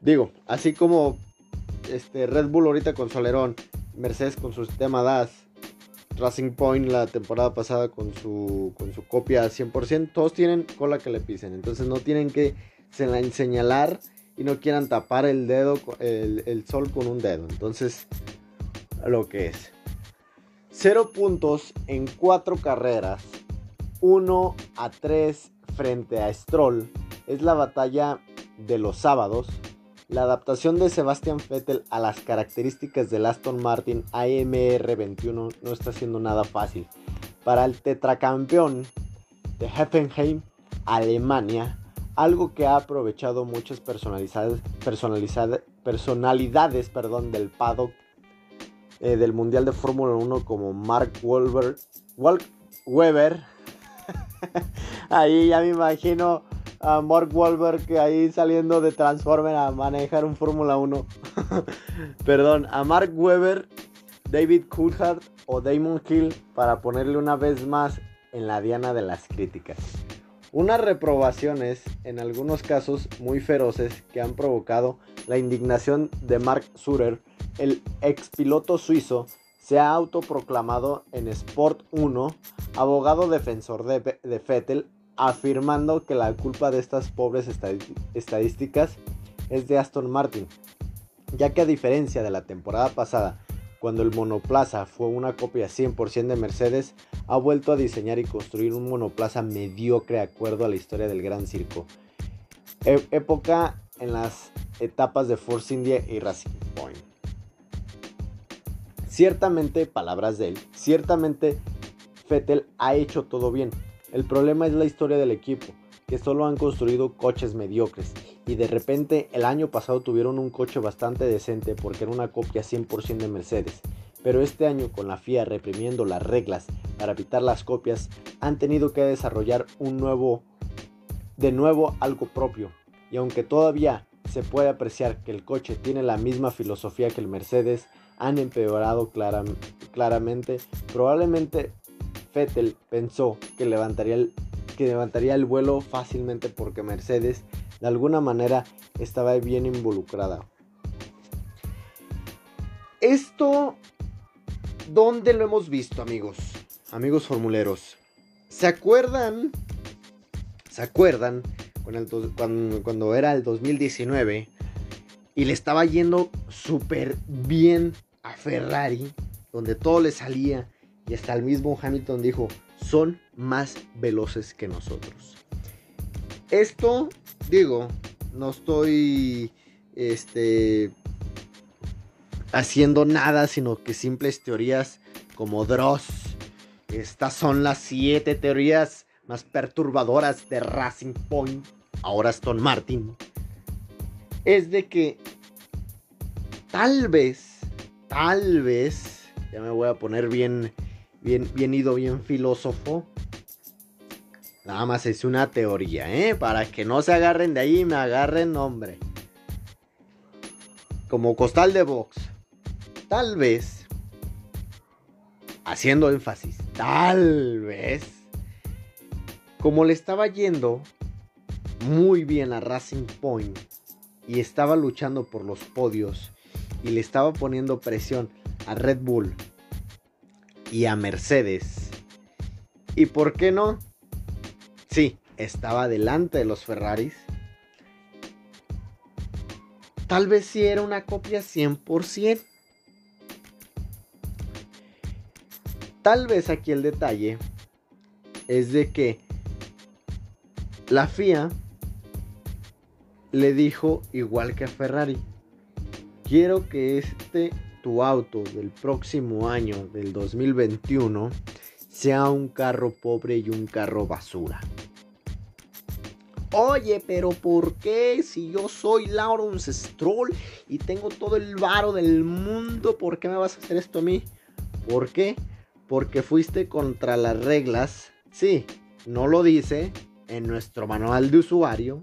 Digo, así como este Red Bull ahorita con Solerón, Mercedes con su sistema DAS, Racing Point la temporada pasada con su, con su copia al 100%, todos tienen cola que le pisen. Entonces no tienen que señalar y no quieran tapar el dedo, el, el sol con un dedo. Entonces, lo que es. Cero puntos en cuatro carreras. 1 a 3 frente a Stroll. Es la batalla de los sábados la adaptación de Sebastian Vettel a las características del Aston Martin AMR21 no está siendo nada fácil. Para el tetracampeón de Heffenheim, Alemania, algo que ha aprovechado muchas personalidades, perdón, del paddock eh, del Mundial de Fórmula 1 como Mark Wolver, Weber. Ahí ya me imagino a Mark Wahlberg ahí saliendo de Transformer a manejar un Fórmula 1. Perdón, a Mark Webber, David Coulthard o Damon Hill para ponerle una vez más en la diana de las críticas. Unas reprobaciones, en algunos casos muy feroces, que han provocado la indignación de Mark Sutter, el ex piloto suizo, se ha autoproclamado en Sport 1 abogado defensor de, de Vettel afirmando que la culpa de estas pobres estadísticas es de Aston Martin, ya que a diferencia de la temporada pasada, cuando el monoplaza fue una copia 100% de Mercedes, ha vuelto a diseñar y construir un monoplaza mediocre de acuerdo a la historia del Gran Circo. E-, época en las etapas de Force India y Racing Point. Ciertamente, palabras de él, ciertamente Vettel ha hecho todo bien, el problema es la historia del equipo, que solo han construido coches mediocres y de repente el año pasado tuvieron un coche bastante decente porque era una copia 100% de Mercedes. Pero este año con la FIA reprimiendo las reglas para evitar las copias, han tenido que desarrollar un nuevo, de nuevo algo propio. Y aunque todavía se puede apreciar que el coche tiene la misma filosofía que el Mercedes, han empeorado claramente. Probablemente Vettel pensó que levantaría, el, que levantaría el vuelo fácilmente porque Mercedes de alguna manera estaba bien involucrada. Esto, ¿dónde lo hemos visto, amigos? Amigos formuleros. ¿Se acuerdan? ¿Se acuerdan cuando, cuando era el 2019 y le estaba yendo súper bien a Ferrari, donde todo le salía y hasta el mismo Hamilton dijo, son más veloces que nosotros. Esto, digo, no estoy este, haciendo nada, sino que simples teorías como Dross. Estas son las siete teorías más perturbadoras de Racing Point, ahora Aston Martin. Es de que tal vez, tal vez, ya me voy a poner bien bien, ido, bien filósofo. Nada más es una teoría, ¿eh? Para que no se agarren de ahí y me agarren, hombre. Como costal de box. Tal vez. Haciendo énfasis. Tal vez. Como le estaba yendo muy bien a Racing Point. Y estaba luchando por los podios. Y le estaba poniendo presión a Red Bull y a Mercedes. ¿Y por qué no? Sí, estaba delante de los Ferraris, tal vez sí era una copia 100%. Tal vez aquí el detalle es de que la FIA le dijo igual que a Ferrari, quiero que este tu auto del próximo año, del 2021, sea un carro pobre y un carro basura. Oye, pero ¿por qué? Si yo soy Lawrence Stroll y tengo todo el varo del mundo, ¿por qué me vas a hacer esto a mí? ¿Por qué? Porque fuiste contra las reglas. Sí, no lo dice en nuestro manual de usuario,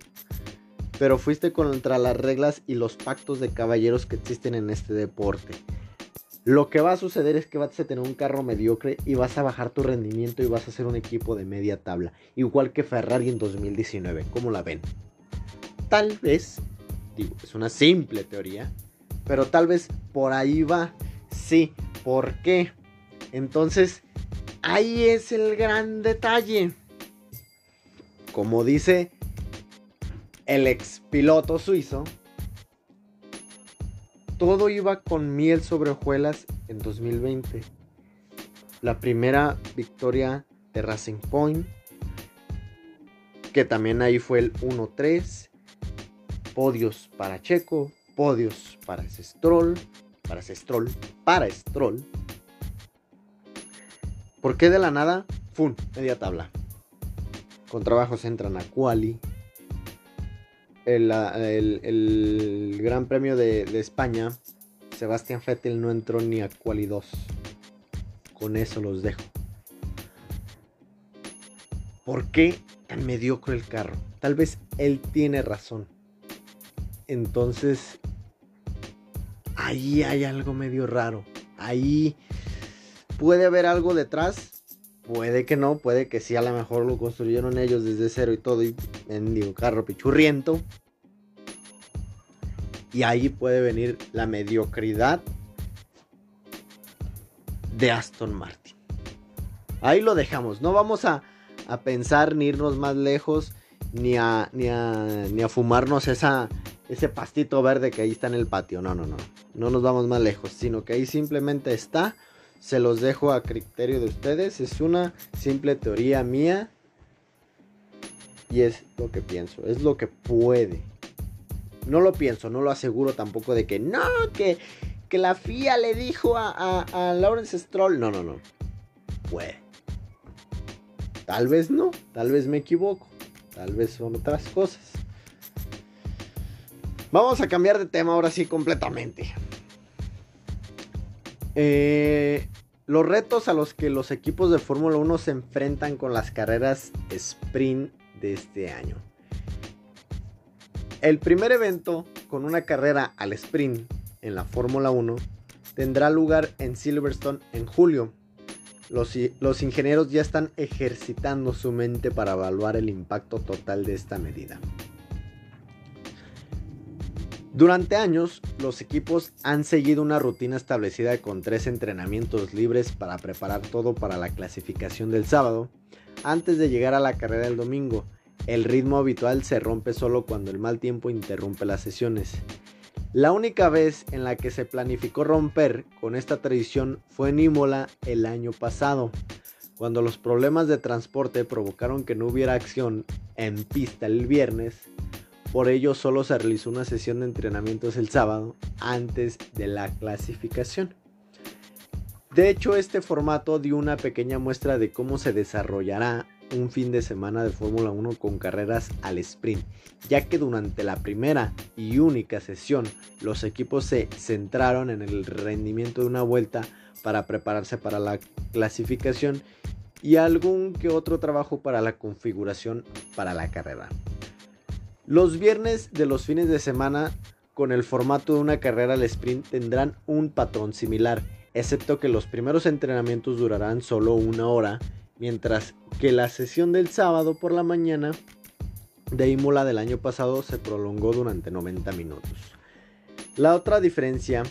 pero fuiste contra las reglas y los pactos de caballeros que existen en este deporte. Lo que va a suceder es que vas a tener un carro mediocre y vas a bajar tu rendimiento y vas a ser un equipo de media tabla. Igual que Ferrari en 2019. ¿Cómo la ven? Tal vez, digo, es una simple teoría, pero tal vez por ahí va. Sí, ¿por qué? Entonces, ahí es el gran detalle. Como dice el ex piloto suizo, todo iba con miel sobre hojuelas en 2020. La primera victoria de Racing Point, que también ahí fue el 1-3. Podios para Checo, podios para Stroll, para Stroll, para Stroll. ¿Por qué de la nada? Fun, media tabla. Con trabajos entran a Quali, el, Gran Premio de, España, Sebastián Vettel no entró ni a quali 2. Con eso los dejo. ¿Por qué tan mediocre el carro? Tal vez él tiene razón. Entonces, ahí hay algo medio raro. Ahí puede haber algo detrás. Puede que no, puede que sí, a lo mejor lo construyeron ellos desde cero y todo. Y mendigo carro pichurriento. Y ahí puede venir la mediocridad de Aston Martin. Ahí lo dejamos. No vamos a, pensar ni irnos más lejos ni a, ni a, fumarnos esa, ese pastito verde que ahí está en el patio. No, no, no. No nos vamos más lejos. Sino que ahí simplemente está. Se los dejo a criterio de ustedes. Es una simple teoría mía y es lo que pienso, es lo que puede. No lo pienso, no lo aseguro tampoco de que no, que, que la FIA le dijo a, a, Lawrence Stroll. No, no, no. Puede. Tal vez no, tal vez me equivoco, tal vez son otras cosas. Vamos a cambiar de tema ahora sí completamente. Eh, los retos a los que los equipos de Fórmula 1 se enfrentan con las carreras sprint de este año. El primer evento con una carrera al sprint en la Fórmula 1 tendrá lugar en Silverstone en julio. Los, los, ingenieros ya están ejercitando su mente para evaluar el impacto total de esta medida. Durante años, los equipos han seguido una rutina establecida con tres entrenamientos libres para preparar todo para la clasificación del sábado, antes de llegar a la carrera del domingo. El ritmo habitual se rompe solo cuando el mal tiempo interrumpe las sesiones. La única vez en la que se planificó romper con esta tradición fue en Imola el año pasado, cuando los problemas de transporte provocaron que no hubiera acción en pista el viernes por ello solo se realizó una sesión de entrenamientos el sábado antes de la clasificación. De hecho, este formato dio una pequeña muestra de cómo se desarrollará un fin de semana de Fórmula 1 con carreras al sprint, ya que durante la primera y única sesión los equipos se centraron en el rendimiento de una vuelta para prepararse para la clasificación y algún que otro trabajo para la configuración para la carrera. Los viernes de los fines de semana con el formato de una carrera al sprint tendrán un patrón similar, excepto que los primeros entrenamientos durarán solo una hora, mientras que la sesión del sábado por la mañana de Imola del año pasado se prolongó durante 90 minutos. La otra diferencia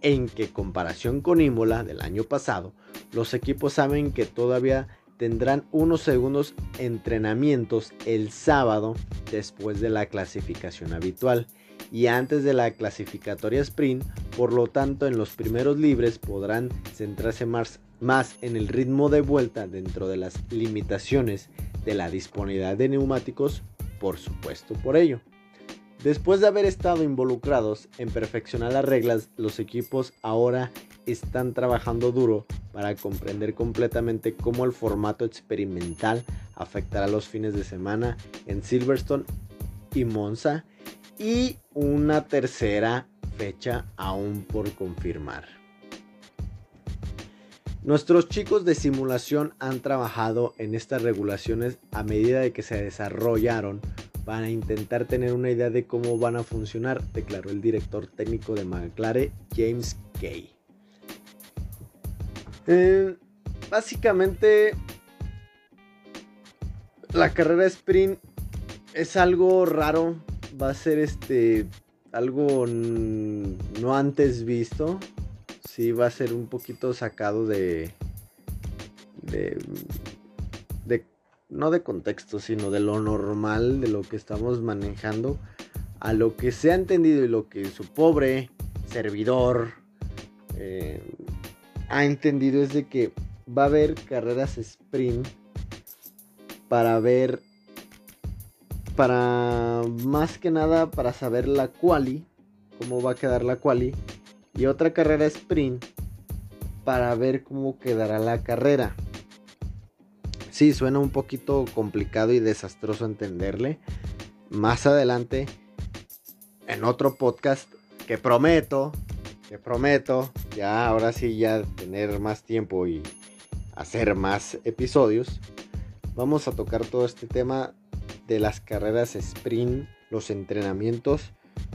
en que comparación con Imola del año pasado, los equipos saben que todavía tendrán unos segundos entrenamientos el sábado después de la clasificación habitual y antes de la clasificatoria sprint, por lo tanto en los primeros libres podrán centrarse más, más en el ritmo de vuelta dentro de las limitaciones de la disponibilidad de neumáticos, por supuesto por ello. Después de haber estado involucrados en perfeccionar las reglas, los equipos ahora están trabajando duro para comprender completamente cómo el formato experimental afectará los fines de semana en Silverstone y Monza y una tercera fecha aún por confirmar. Nuestros chicos de simulación han trabajado en estas regulaciones a medida de que se desarrollaron para intentar tener una idea de cómo van a funcionar, declaró el director técnico de McLaren, James Kay. Eh, básicamente, la carrera sprint es algo raro. Va a ser este algo no antes visto. Sí, va a ser un poquito sacado de, de, de no de contexto, sino de lo normal, de lo que estamos manejando, a lo que se ha entendido y lo que su pobre servidor eh, ha entendido es de que va a haber carreras sprint para ver, para más que nada para saber la quali, cómo va a quedar la quali, y otra carrera sprint para ver cómo quedará la carrera. Sí, suena un poquito complicado y desastroso entenderle. Más adelante, en otro podcast que prometo, que prometo, ya ahora sí, ya tener más tiempo y hacer más episodios, vamos a tocar todo este tema de las carreras sprint, los entrenamientos,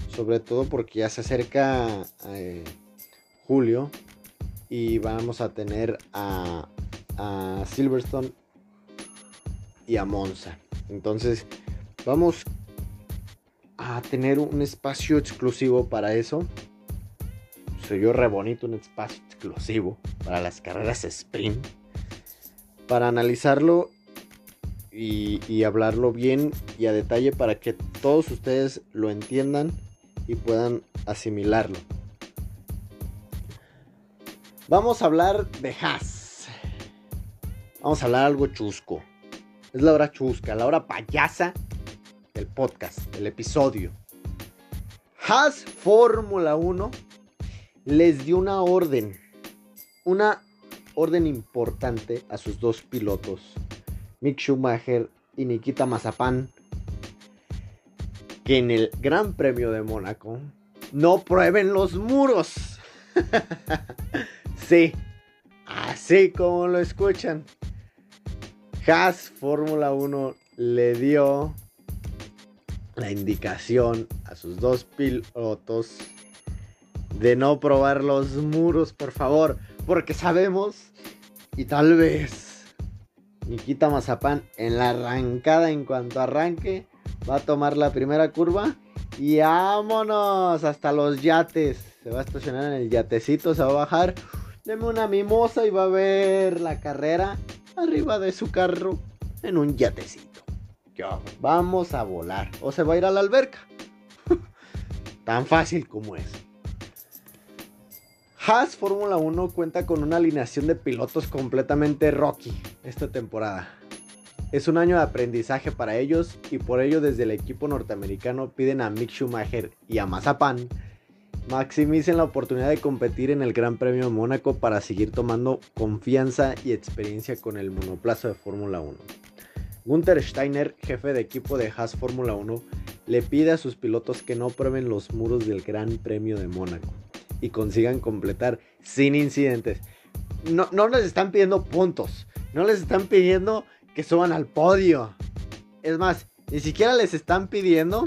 sobre todo porque ya se acerca eh, julio y vamos a tener a, a Silverstone y a Monza. Entonces, vamos a tener un espacio exclusivo para eso. Soy yo re bonito, un espacio exclusivo para las carreras sprint. Para analizarlo y, y, hablarlo bien y a detalle para que todos ustedes lo entiendan y puedan asimilarlo. Vamos a hablar de Haas. Vamos a hablar algo chusco. Es la hora chusca, la hora payasa del podcast, del episodio. Haas Fórmula 1 les dio una orden, una orden importante a sus dos pilotos, Mick Schumacher y Nikita Mazapán, que en el Gran Premio de Mónaco no prueben los muros. sí, así como lo escuchan. Haas Fórmula 1 le dio la indicación a sus dos pilotos de no probar los muros, por favor, porque sabemos y tal vez Nikita Mazapán en la arrancada, en cuanto arranque, va a tomar la primera curva. Y vámonos hasta los yates. Se va a estacionar en el yatecito, se va a bajar, deme una mimosa y va a ver la carrera arriba de su carro en un yatecito. Ya, vamos a volar. O se va a ir a la alberca. Tan fácil como es. Haas Fórmula 1 cuenta con una alineación de pilotos completamente rocky esta temporada. Es un año de aprendizaje para ellos y por ello desde el equipo norteamericano piden a Mick Schumacher y a Mazepin maximicen la oportunidad de competir en el Gran Premio de Mónaco para seguir tomando confianza y experiencia con el monoplazo de Fórmula 1. Gunther Steiner, jefe de equipo de Haas Fórmula 1, le pide a sus pilotos que no prueben los muros del Gran Premio de Mónaco y consigan completar sin incidentes. No, no les están pidiendo puntos, no les están pidiendo que suban al podio. Es más, ni siquiera les están pidiendo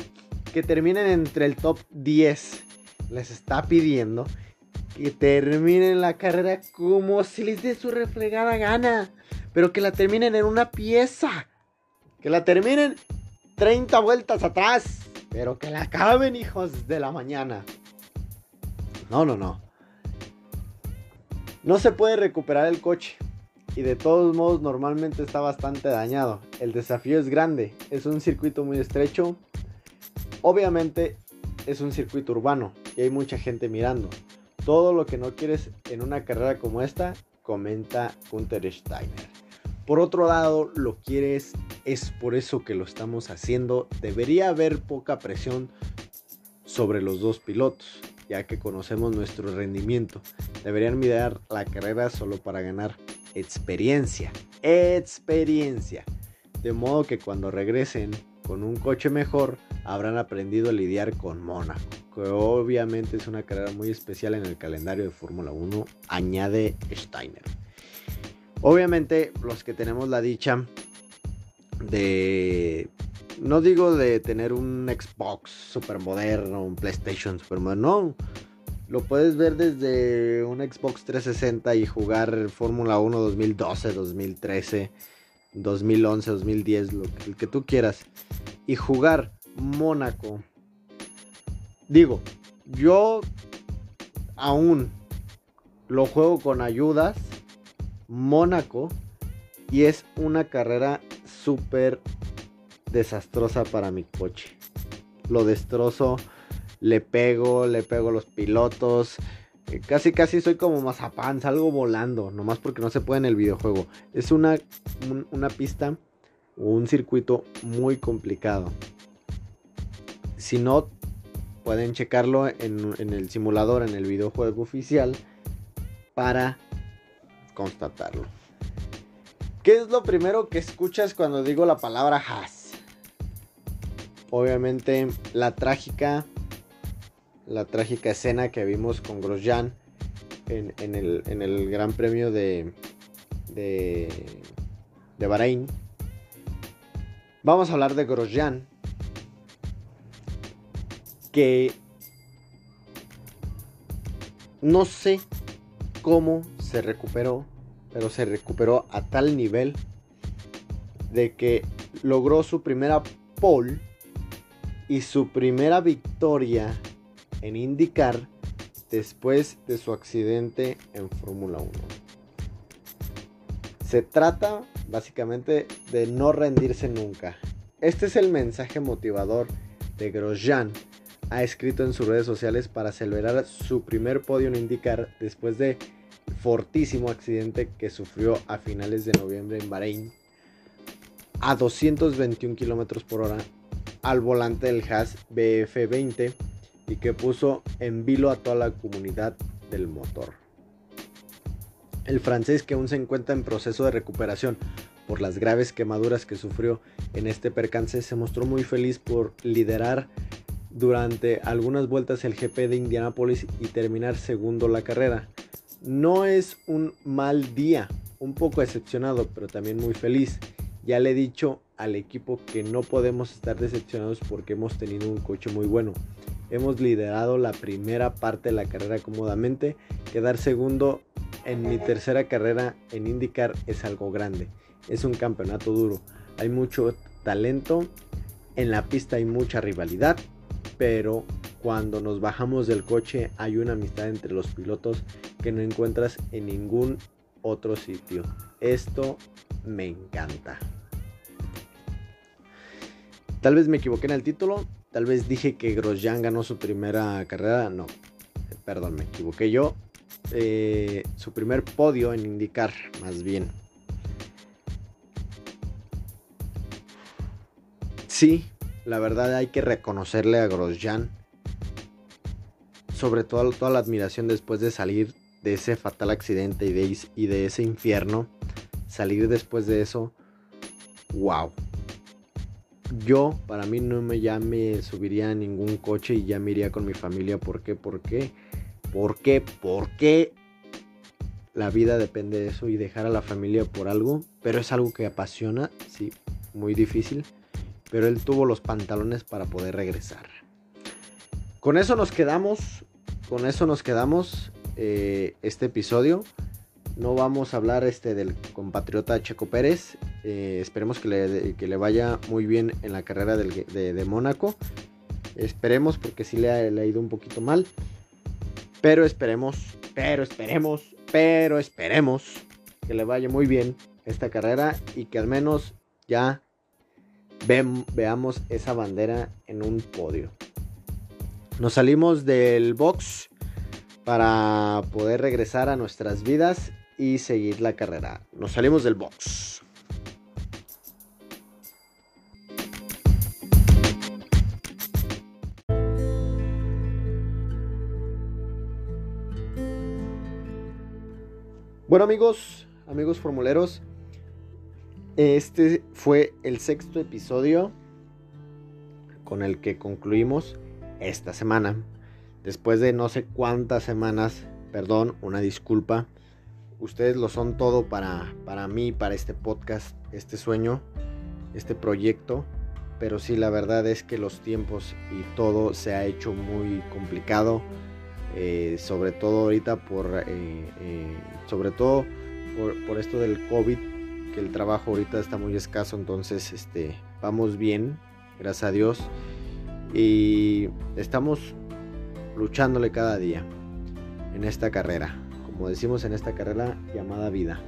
que terminen entre el top 10 les está pidiendo que terminen la carrera como si les dé su reflegada gana. Pero que la terminen en una pieza. Que la terminen 30 vueltas atrás. Pero que la acaben, hijos de la mañana. No, no, no. No se puede recuperar el coche. y de todos modos normalmente está bastante dañado. El desafío es grande, es un circuito muy estrecho. Obviamente es un circuito urbano y hay mucha gente mirando. Todo lo que no quieres en una carrera como esta, comenta Gunther Steiner. Por otro lado, lo quieres, es por eso que lo estamos haciendo. Debería haber poca presión sobre los dos pilotos, ya que conocemos nuestro rendimiento. Deberían mirar la carrera solo para ganar experiencia. Experiencia. De modo que cuando regresen con un coche mejor, habrán aprendido a lidiar con Mónaco, que obviamente es una carrera muy especial en el calendario de Fórmula 1, añade Steiner. Obviamente los que tenemos la dicha de, no digo de tener un Xbox super moderno, un PlayStation super moderno, no, lo puedes ver desde un Xbox 360 y jugar Fórmula 1 2012, 2013, 2011, 2010, lo que, el que tú quieras. Y jugar Mónaco. Digo, yo aún lo juego con ayudas. Mónaco. Y es una carrera súper desastrosa para mi coche. Lo destrozo le pego, le pego los pilotos. Eh, casi, casi soy como mazapán, salgo volando, nomás porque no se puede en el videojuego. Es una, una pista o un circuito muy complicado. Si no, pueden checarlo en, el simulador, en el videojuego oficial, para constatarlo. ¿Qué es lo primero que escuchas cuando digo la palabra Haas? Obviamente la trágica la trágica escena que vimos con Grosjean en, el, Gran Premio de, de, de Bahrein. Vamos a hablar de Grosjean, que no sé cómo se recuperó, pero se recuperó a tal nivel de que logró su primera pole y su primera victoria en indicar después de su accidente en Fórmula 1. Se trata básicamente de no rendirse nunca. Este es el mensaje motivador de Grosjean. Ha escrito en sus redes sociales para celebrar su primer podio en indicar después de fortísimo accidente que sufrió a finales de noviembre en Bahrein a 221 km por hora al volante del Haas BF20 y que puso en vilo a toda la comunidad del motor. El francés que aún se encuentra en proceso de recuperación por las graves quemaduras que sufrió en este percance se mostró muy feliz por liderar durante algunas vueltas el GP de Indianápolis y terminar segundo la carrera. No es un mal día, un poco decepcionado, pero también muy feliz. Ya le he dicho al equipo que no podemos estar decepcionados porque hemos tenido un coche muy bueno. Hemos liderado la primera parte de la carrera cómodamente. Quedar segundo en mi tercera carrera en IndyCar es algo grande. Es un campeonato duro. Hay mucho talento. En la pista hay mucha rivalidad. Pero cuando nos bajamos del coche hay una amistad entre los pilotos que no encuentras en ningún otro sitio. Esto me encanta. Tal vez me equivoqué en el título, Tal vez dije que Grosjean ganó su primera carrera. No, perdón, me equivoqué yo. Eh, su primer podio en indicar, más bien. Sí, la verdad hay que reconocerle a Grosjean. Sobre todo toda la admiración después de salir de ese fatal accidente y de, ese infierno. Salir después de eso. ¡Wow! yo, para mí no me ya me subiría a ningún coche y ya me iría con mi familia. ¿Por qué? ¿Por qué? ¿Por qué? ¿Por qué? La vida depende de eso y dejar a la familia por algo. Pero es algo que apasiona, sí, muy difícil. Pero él tuvo los pantalones para poder regresar. Con eso nos quedamos. Con eso nos quedamos eh, este episodio. No vamos a hablar este del compatriota Checo Pérez. Eh, esperemos que le, vaya muy bien en la carrera de, Mónaco. Esperemos porque sí le ha, ido un poquito mal. Pero esperemos, pero esperemos, pero esperemos que le vaya muy bien esta carrera y que al menos ya veamos esa bandera en un podio. Nos salimos del box para poder regresar a nuestras vidas y seguir la carrera. Nos salimos del box. Bueno amigos, amigos formuleros, este fue el sexto episodio con el que concluimos esta semana. Después de no sé cuántas semanas, perdón, una disculpa. Ustedes lo son todo para, para mí, para este podcast, este sueño, este proyecto. Pero sí, la verdad es que los tiempos y todo se ha hecho muy complicado. Eh, sobre todo ahorita por, eh, eh, sobre todo por, por esto del COVID que el trabajo ahorita está muy escaso, entonces este, vamos bien, gracias a Dios. Y estamos luchándole cada día en esta carrera, como decimos en esta carrera llamada vida.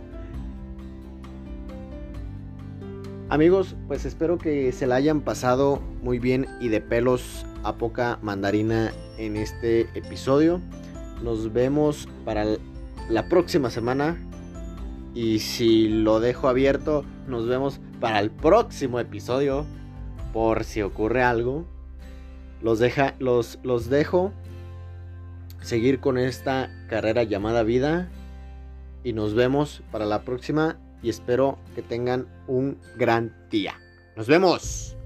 Amigos, pues espero que se la hayan pasado muy bien y de pelos a poca mandarina en este episodio. Nos vemos para la próxima semana y si lo dejo abierto, nos vemos para el próximo episodio. Por si ocurre algo. Los, deja, los, los dejo seguir con esta carrera llamada vida. Y nos vemos para la próxima. Y espero que tengan un gran día. ¡Nos vemos!